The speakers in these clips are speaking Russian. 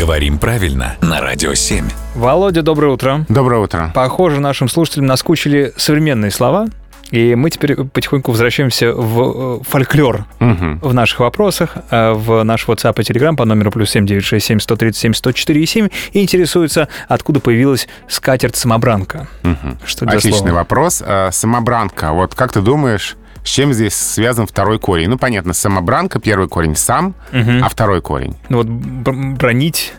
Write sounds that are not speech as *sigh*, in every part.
Говорим правильно на Радио 7. Володя, доброе утро. Доброе утро. Похоже, нашим слушателям наскучили современные слова, и мы теперь потихоньку возвращаемся в э, фольклор Мгм. в наших вопросах, э, в наш WhatsApp и Telegram по номеру плюс 7967 137 104 7 и интересуется, откуда появилась скатерть-самобранка. Что за Отличный слово? вопрос. А, Самобранка. Вот как ты думаешь, с чем здесь связан второй корень? Ну, понятно, самобранка, первый корень сам, Мгм. а второй корень? Ну вот бр- бронить,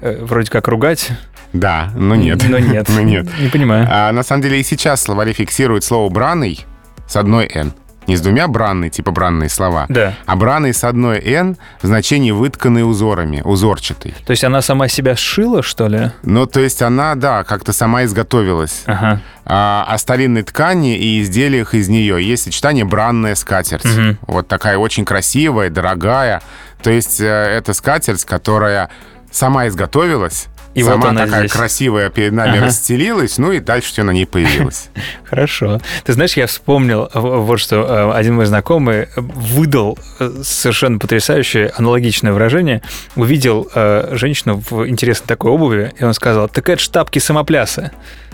э, вроде как ругать, Да, но нет. но нет. *laughs* Но нет. Не понимаю. А, на самом деле и сейчас словари фиксируют слово «браный» с одной «н». Не с двумя «бранный», типа бранные слова, Да. а «браный» с одной «н» в значении «вытканный узорами», «узорчатый». То есть она сама себя сшила, что ли? Ну, то есть она, да, как-то сама изготовилась. Ага. А, о старинной ткани и изделиях из нее. Есть сочетание «бранная скатерть». Мгм. Вот такая очень красивая, дорогая. То есть э, это скатерть, которая сама изготовилась, И вот сама она такая здесь. красивая перед нами Ага. расстелилась, ну и дальше все на ней появилось. *laughs* Хорошо. Ты знаешь, я вспомнил вот что. э, Один мой знакомый выдал э, совершенно потрясающее аналогичное выражение. Увидел э, женщину в интересной такой обуви, и он сказал, так это ж тапки самопляса.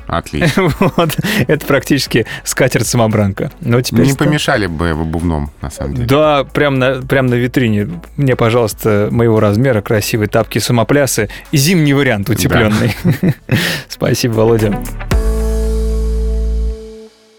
Отлично. *laughs* Вот. Это практически скатерть-самобранка. Ну, теперь Не ста- помешали бы в обувном, на самом деле. Да, прям на, прям на витрине. Мне, пожалуйста, моего размера красивые тапки самоплясы. Зимний вариант утепленный. *laughs* Спасибо, Володя.